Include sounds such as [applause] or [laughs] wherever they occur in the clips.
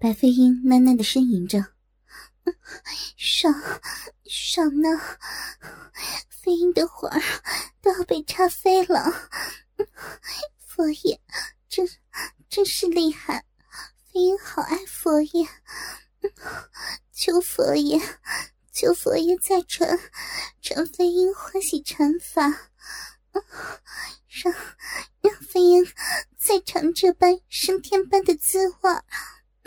白飞鹰喃喃的呻吟着：“爽，爽呢！飞鹰的魂儿都要被插飞了。佛爷，真真是厉害！飞鹰好爱佛爷，求佛爷，求佛爷再传传飞鹰欢喜禅法，让让飞鹰再尝这般升天般的滋味。”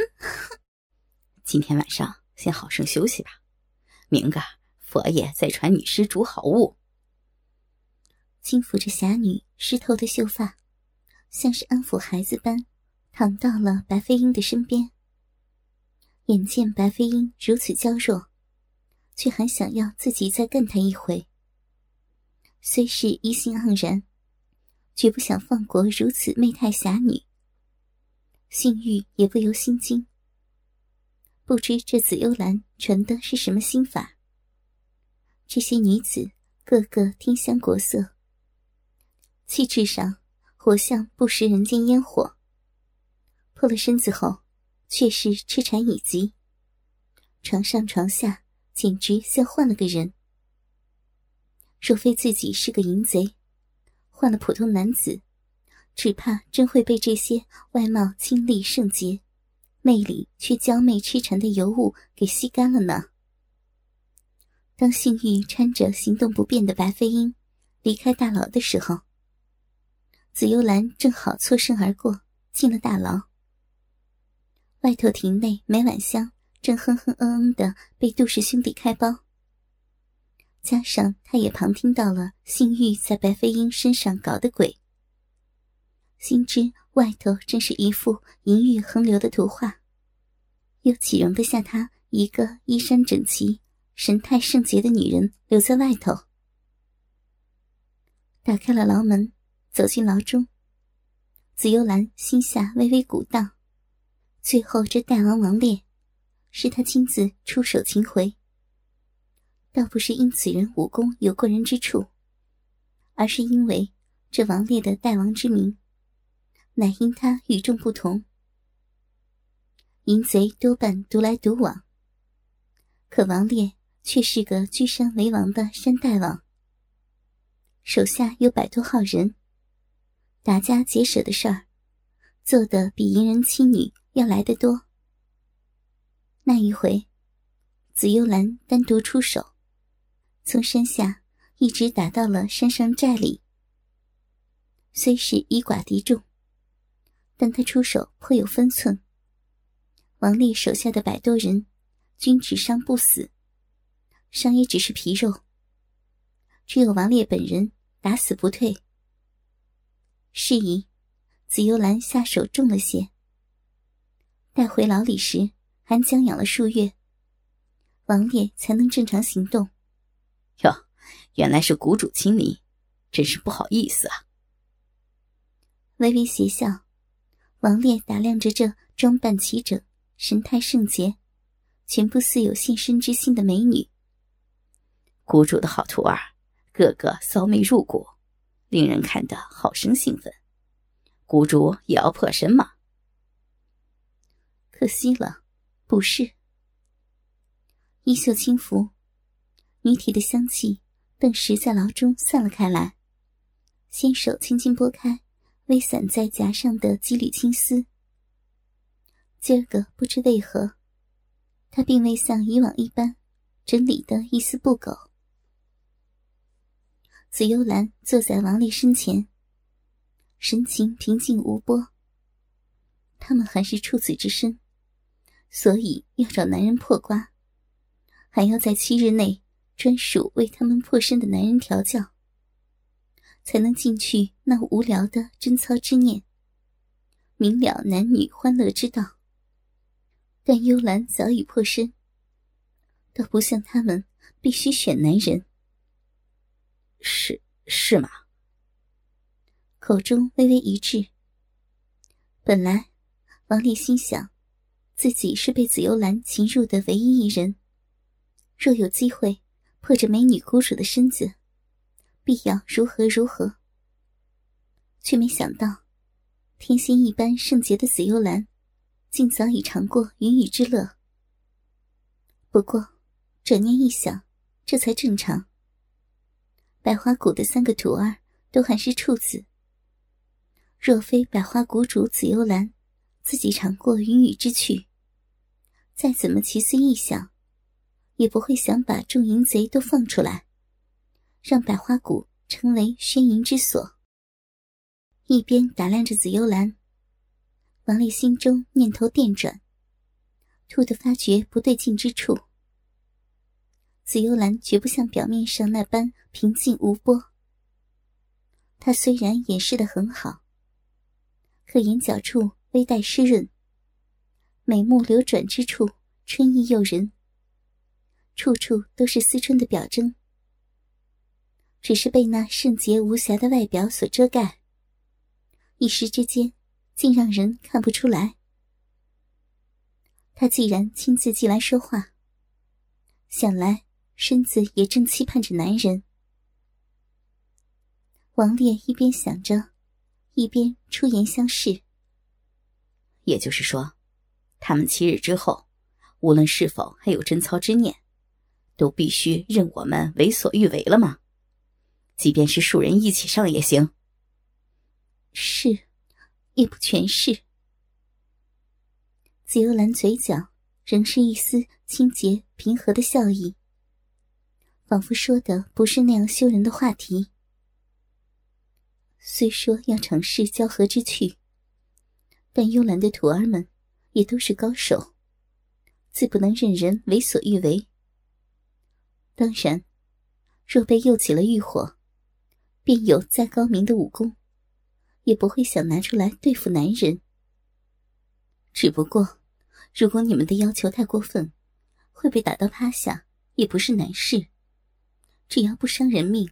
[laughs] 今天晚上先好生休息吧，明个佛爷再传女施主好物。轻抚着侠女湿透的秀发，像是安抚孩子般躺到了白飞鹰的身边。眼见白飞鹰如此娇弱，却还想要自己再干他一回，虽是一心盎然，绝不想放过如此媚态侠女。性欲也不由心惊。不知这紫幽兰传的是什么心法？这些女子个个天香国色，气质上活像不食人间烟火。破了身子后，却是痴缠已极，床上床下简直像换了个人。若非自己是个淫贼，换了普通男子。只怕真会被这些外貌清丽圣洁、内里却娇媚痴缠的尤物给吸干了呢。当性欲搀着行动不便的白飞鹰离开大牢的时候，紫幽兰正好错身而过，进了大牢。外头亭内，梅婉香正哼哼嗯嗯的被杜氏兄弟开包，加上他也旁听到了性欲在白飞鹰身上搞的鬼。心知外头真是一幅淫欲横流的图画，又岂容得下她一个衣衫整齐、神态圣洁的女人留在外头？打开了牢门，走进牢中。紫幽兰心下微微鼓荡，最后这大王王烈，是他亲自出手擒回。倒不是因此人武功有过人之处，而是因为这王烈的大王之名。乃因他与众不同，淫贼多半独来独往，可王烈却是个居山为王的山大王，手下有百多号人，打家劫舍的事儿，做的比淫人妻女要来得多。那一回，紫幽兰单独出手，从山下一直打到了山上寨里，虽是以寡敌众。但他出手颇有分寸。王烈手下的百多人，均只伤不死，伤也只是皮肉。只有王烈本人打死不退。是以，紫幽兰下手重了些。带回牢里时，还将养了数月，王烈才能正常行动。哟，原来是谷主亲临，真是不好意思啊。微微邪笑。王烈打量着这装扮齐整、神态圣洁、全部似有献身之心的美女。谷主的好徒儿，个个骚媚入骨，令人看得好生兴奋。谷主也要破身吗？可惜了，不是。衣袖轻拂，女体的香气顿时在牢中散了开来，纤手轻轻拨开。微散在颊上的几缕青丝，今儿个不知为何，他并未像以往一般整理的一丝不苟。紫幽兰坐在王丽身前，神情平静无波。他们还是处子之身，所以要找男人破瓜，还要在七日内专属为他们破身的男人调教。才能进去那无聊的贞操之念，明了男女欢乐之道。但幽兰早已破身，倒不像他们必须选男人。是是吗？口中微微一滞。本来王丽心想，自己是被紫幽兰擒入的唯一一人，若有机会破着美女孤主的身子。必要如何如何？却没想到，天仙一般圣洁的紫幽兰，竟早已尝过云雨之乐。不过，转念一想，这才正常。百花谷的三个徒儿都还是处子，若非百花谷主紫幽兰自己尝过云雨之趣，再怎么奇思异想，也不会想把众淫贼都放出来，让百花谷成为宣淫之所。一边打量着紫幽兰，王丽心中念头电转，突的发觉不对劲之处。紫幽兰绝不像表面上那般平静无波。她虽然掩饰的很好，可眼角处微带湿润，美目流转之处春意诱人，处处都是思春的表征。只是被那圣洁无瑕的外表所遮盖。一时之间，竟让人看不出来。他既然亲自进来说话，想来身子也正期盼着男人。王烈一边想着，一边出言相视。也就是说，他们七日之后，无论是否还有贞操之念，都必须任我们为所欲为了吗？即便是数人一起上也行。是，也不全是。紫幽兰嘴角仍是一丝清洁平和的笑意，仿佛说的不是那样羞人的话题。虽说要尝试交合之趣，但幽兰的徒儿们也都是高手，自不能任人为所欲为。当然，若被诱起了欲火，便有再高明的武功。也不会想拿出来对付男人。只不过，如果你们的要求太过分，会被打到趴下，也不是难事。只要不伤人命，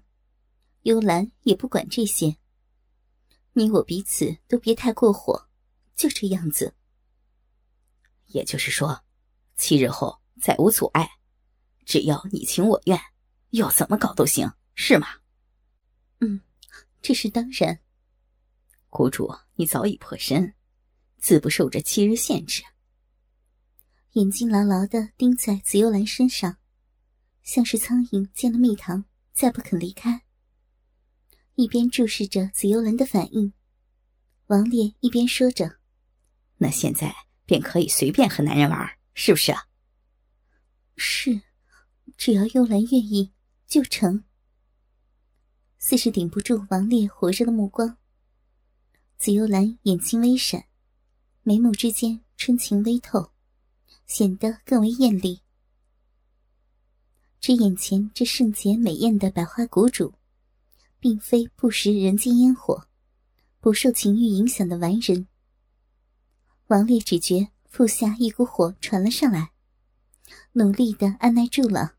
幽兰也不管这些。你我彼此都别太过火，就这样子。也就是说，七日后再无阻碍，只要你情我愿，要怎么搞都行，是吗？嗯，这是当然。谷主，你早已破身，自不受这七日限制。眼睛牢牢的盯在紫幽兰身上，像是苍蝇见了蜜糖，再不肯离开。一边注视着紫幽兰的反应，王烈一边说着：“那现在便可以随便和男人玩，是不是？”“是，只要幽兰愿意，就成。”似是顶不住王烈火热的目光。紫幽兰眼睛微闪，眉目之间春情微透，显得更为艳丽。这眼前这圣洁美艳的百花谷主，并非不食人间烟火、不受情欲影响的完人。王烈只觉腹下一股火传了上来，努力的按耐住了。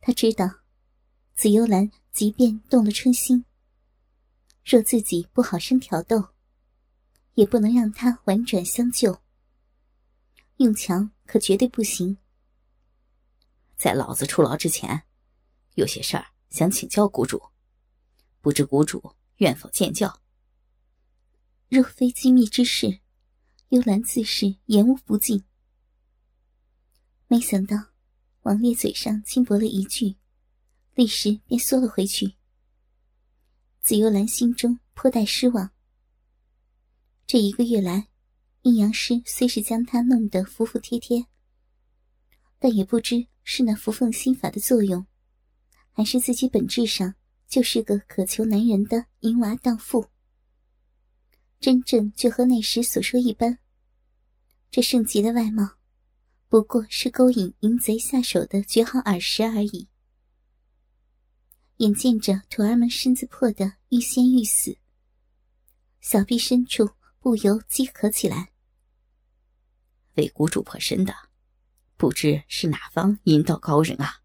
他知道，紫幽兰即便动了春心。若自己不好生挑逗，也不能让他婉转相救。用强可绝对不行。在老子出牢之前，有些事儿想请教谷主，不知谷主愿否见教？若非机密之事，幽兰自是言无不尽。没想到王烈嘴上轻薄了一句，立时便缩了回去。紫幽兰心中颇带失望。这一个月来，阴阳师虽是将她弄得服服帖帖，但也不知是那扶凤心法的作用，还是自己本质上就是个渴求男人的淫娃荡妇。真正就和那时所说一般，这圣洁的外貌，不过是勾引淫贼下手的绝好饵食而已。眼见着徒儿们身子破得欲仙欲死，小臂深处不由饥渴起来。为谷主破身的，不知是哪方阴道高人啊？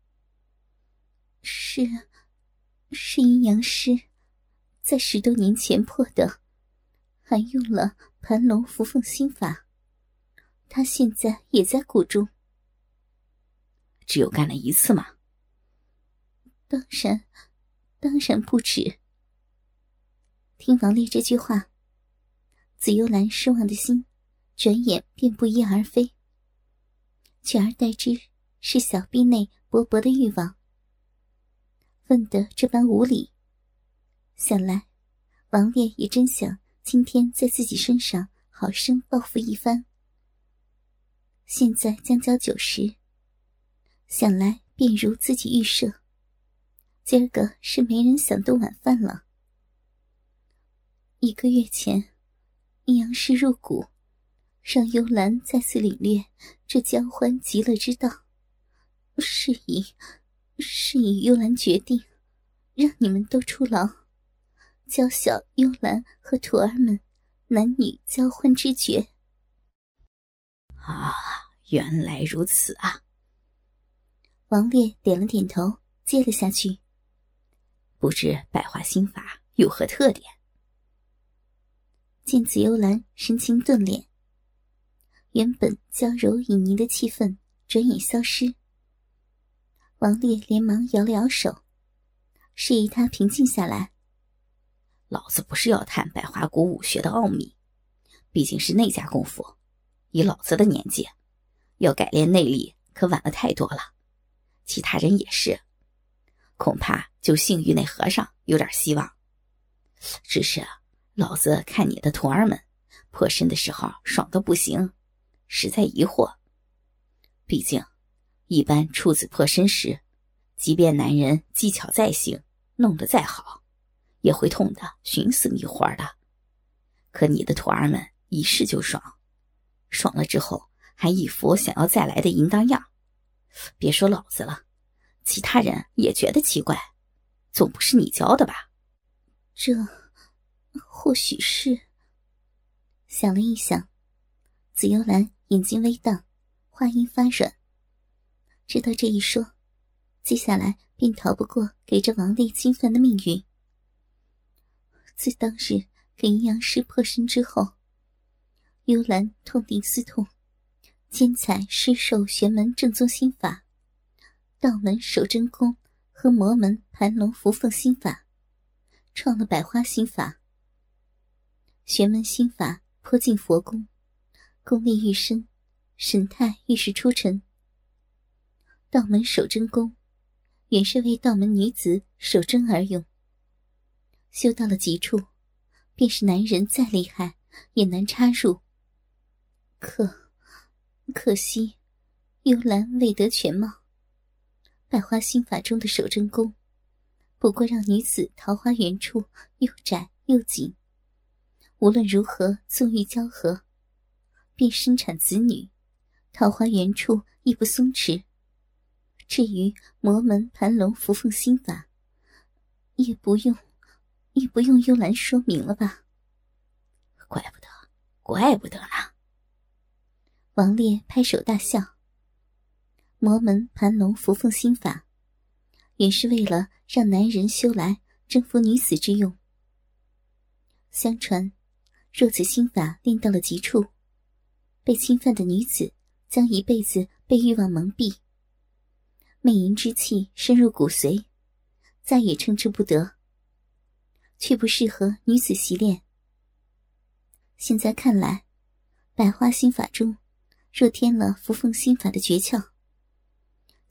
是，是阴阳师，在十多年前破的，还用了盘龙伏凤心法。他现在也在谷中。只有干了一次吗？当然，当然不止。听王烈这句话，紫幽兰失望的心转眼便不翼而飞，取而代之是小臂内勃勃的欲望。问得这般无礼，想来王烈也真想今天在自己身上好生报复一番。现在将交九十，想来便如自己预设，今儿个是没人想动晚饭了。一个月前，阴阳师入股，让幽兰再次领略这交欢极乐之道。是以，是以幽兰决定，让你们都出牢，教小幽兰和徒儿们男女交欢之绝。啊，原来如此啊！王烈点了点头，接了下去。不知百花心法有何特点？见紫幽兰神情顿敛，原本娇柔旖旎的气氛转眼消失。王烈连忙摇了摇手，示意他平静下来。老子不是要探百花谷武学的奥秘，毕竟是内家功夫，以老子的年纪，要改练内力可晚了太多了。其他人也是，恐怕就幸运那和尚有点希望。只是。老子看你的徒儿们破身的时候爽的不行，实在疑惑。毕竟，一般处子破身时，即便男人技巧再行，弄得再好，也会痛得寻死觅活的。可你的徒儿们一试就爽，爽了之后还一副想要再来的淫荡样。别说老子了，其他人也觉得奇怪，总不是你教的吧？这。或许是。想了一想，紫幽兰眼睛微荡，话音发软。知道这一说，接下来便逃不过给这王烈侵犯的命运。自当日给阴阳师破身之后，幽兰痛定思痛，兼采师授玄门正宗心法、道门守真功和魔门盘龙伏凤心法，创了百花心法。玄门心法颇近佛功，功力愈深，神态愈是出尘。道门守真功，原是为道门女子守贞而用。修到了极处，便是男人再厉害也难插入。可，可惜，幽兰未得全貌。百花心法中的守贞功，不过让女子桃花源处又窄又紧。无论如何纵欲交合，便生产子女，桃花源处亦不松弛。至于魔门盘龙伏凤心法，也不用，也不用幽兰说明了吧？怪不得，怪不得呢！王烈拍手大笑。魔门盘龙伏凤心法，原是为了让男人修来征服女子之用。相传。若此心法练到了极处，被侵犯的女子将一辈子被欲望蒙蔽，魅淫之气深入骨髓，再也称之不得，却不适合女子习练。现在看来，百花心法中若添了扶凤心法的诀窍，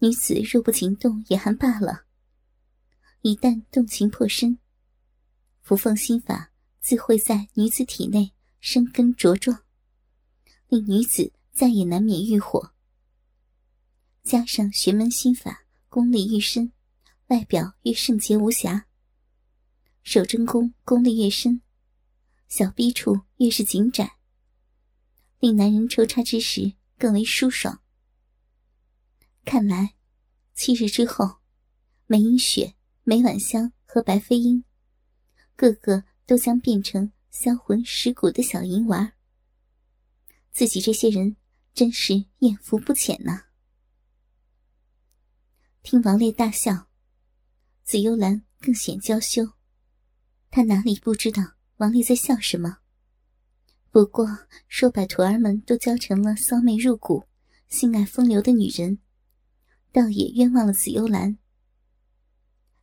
女子若不情动也还罢了，一旦动情破身，扶凤心法。自会在女子体内生根茁壮，令女子再也难免欲火。加上玄门心法功力愈深，外表越圣洁无瑕。守贞功功力越深，小逼处越是紧窄，令男人抽插之时更为舒爽。看来，七日之后，梅英雪、梅婉香和白飞鹰，个个。都将变成销魂蚀骨的小淫娃自己这些人真是艳福不浅呐！听王烈大笑，紫幽兰更显娇羞。她哪里不知道王烈在笑什么？不过说把徒儿们都教成了骚媚入骨、性爱风流的女人，倒也冤枉了紫幽兰。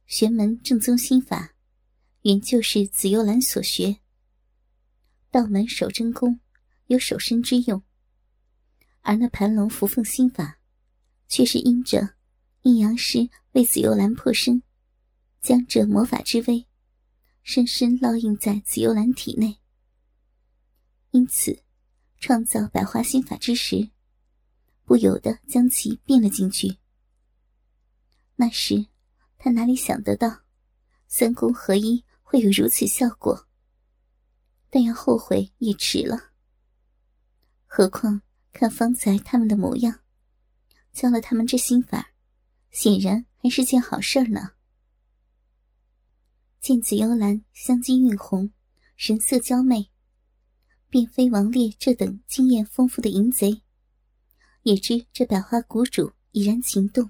玄门正宗心法。原就是紫幽兰所学，道门守真功，有守身之用，而那盘龙伏凤心法，却是因着阴阳师为紫幽兰破身，将这魔法之威深深烙印在紫幽兰体内。因此，创造百花心法之时，不由得将其变了进去。那时，他哪里想得到，三功合一会有如此效果？但要后悔也迟了。何况看方才他们的模样，教了他们这心法，显然还是件好事呢。见紫幽兰香肌晕红，神色娇媚，便非王烈这等经验丰富的淫贼，也知这百花谷主已然情动。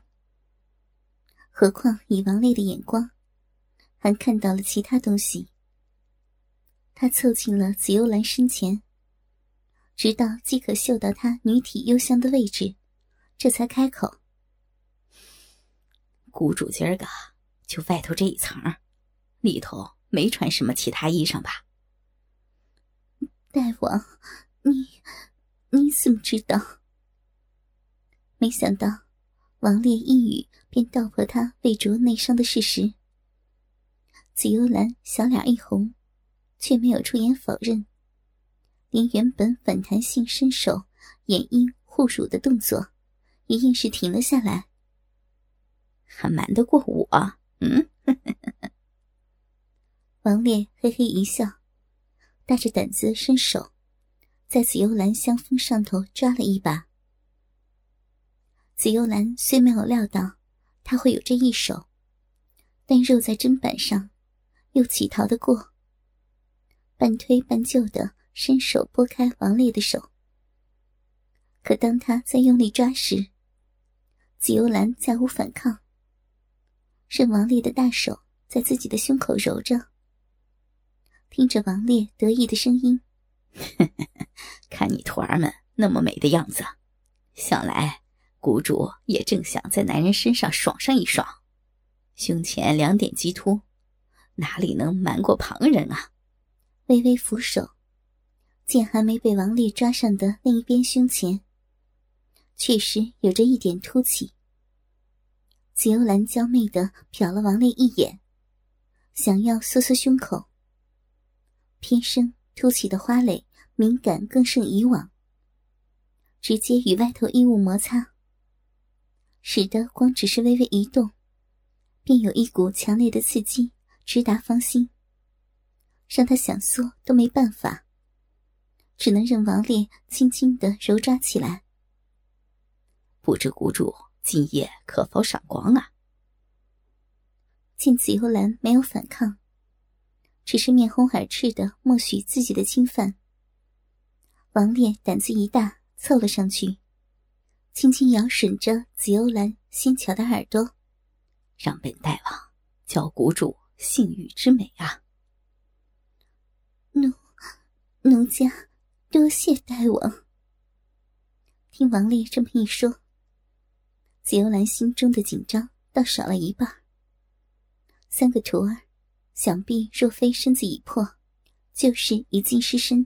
何况以王烈的眼光，还看到了其他东西。他凑近了紫幽兰身前，直到即可嗅到她女体幽香的位置，这才开口：“谷主今儿个就外头这一层，里头没穿什么其他衣裳吧？”大王，你你怎么知道？没想到王烈一语便道破他被灼内伤的事实。紫幽兰小脸一红。却没有出言否认，连原本反弹性伸手掩阴护乳的动作，也硬是停了下来。还瞒得过我？嗯？[laughs] 王烈嘿嘿一笑，大着胆子伸手，在紫幽兰香风上头抓了一把。紫幽兰虽没有料到他会有这一手，但肉在砧板上，又岂逃得过？半推半就的伸手拨开王烈的手，可当他在用力抓时，紫幽兰再无反抗，任王烈的大手在自己的胸口揉着。听着王烈得意的声音：“ [laughs] 看你徒儿们那么美的样子，想来谷主也正想在男人身上爽上一爽，胸前两点激突，哪里能瞒过旁人啊？”微微扶手，见还没被王烈抓上的另一边胸前，确实有着一点凸起。紫幽兰娇媚的瞟了王烈一眼，想要缩缩胸口，偏生凸起的花蕾敏感更胜以往，直接与外头衣物摩擦，使得光只是微微一动，便有一股强烈的刺激直达芳心。让他想缩都没办法，只能任王烈轻轻的揉抓起来。不知谷主今夜可否赏光啊？见紫幽兰没有反抗，只是面红耳赤的默许自己的侵犯。王烈胆子一大，凑了上去，轻轻摇吮着紫幽兰纤巧的耳朵，让本大王教谷主性欲之美啊！奴奴家多谢大王。听王烈这么一说，紫幽兰心中的紧张倒少了一半。三个徒儿，想必若非身子已破，就是已尽失身。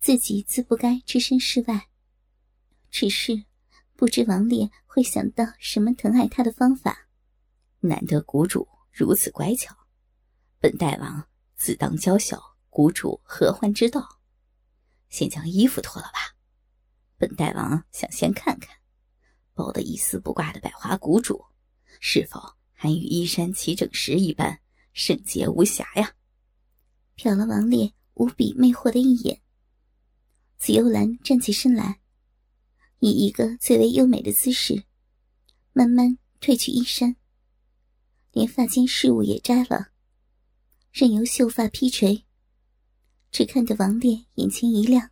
自己自不该置身事外。只是不知王烈会想到什么疼爱他的方法。难得谷主如此乖巧，本大王自当娇小。谷主何欢之道？先将衣服脱了吧。本大王想先看看，包得一丝不挂的百花谷主，是否还与衣衫齐整时一般圣洁无瑕呀？瞟了王烈无比魅惑的一眼，紫幽兰站起身来，以一个最为优美的姿势，慢慢褪去衣衫，连发间饰物也摘了，任由秀发披垂。只看得王烈眼前一亮，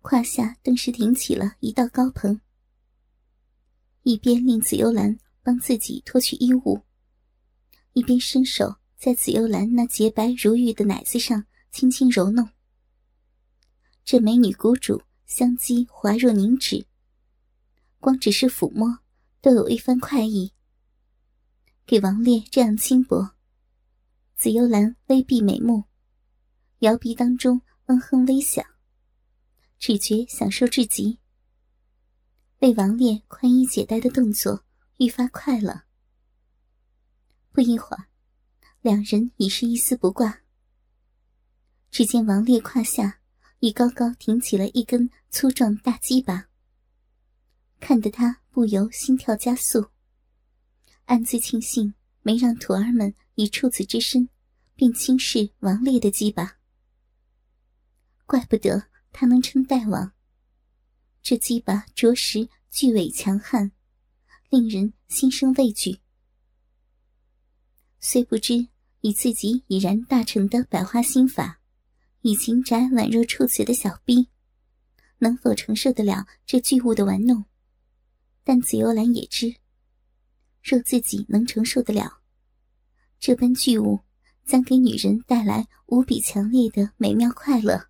胯下顿时挺起了一道高棚。一边令紫幽兰帮自己脱去衣物，一边伸手在紫幽兰那洁白如玉的奶子上轻轻揉弄。这美女谷主香肌滑若凝脂，光只是抚摸都有一番快意。给王烈这样轻薄，紫幽兰微闭美目。摇鼻当中，嗯哼微响，只觉享受至极。为王烈宽衣解带的动作愈发快了。不一会儿，两人已是一丝不挂。只见王烈胯下已高高挺起了一根粗壮大鸡巴，看得他不由心跳加速，暗自庆幸没让徒儿们以处子之身便轻视王烈的鸡巴。怪不得他能称大王。这鸡巴着实巨伟强悍，令人心生畏惧。虽不知以自己已然大成的百花心法，以情宅宛若处子的小臂，能否承受得了这巨物的玩弄？但紫幽兰也知，若自己能承受得了，这般巨物将给女人带来无比强烈的美妙快乐。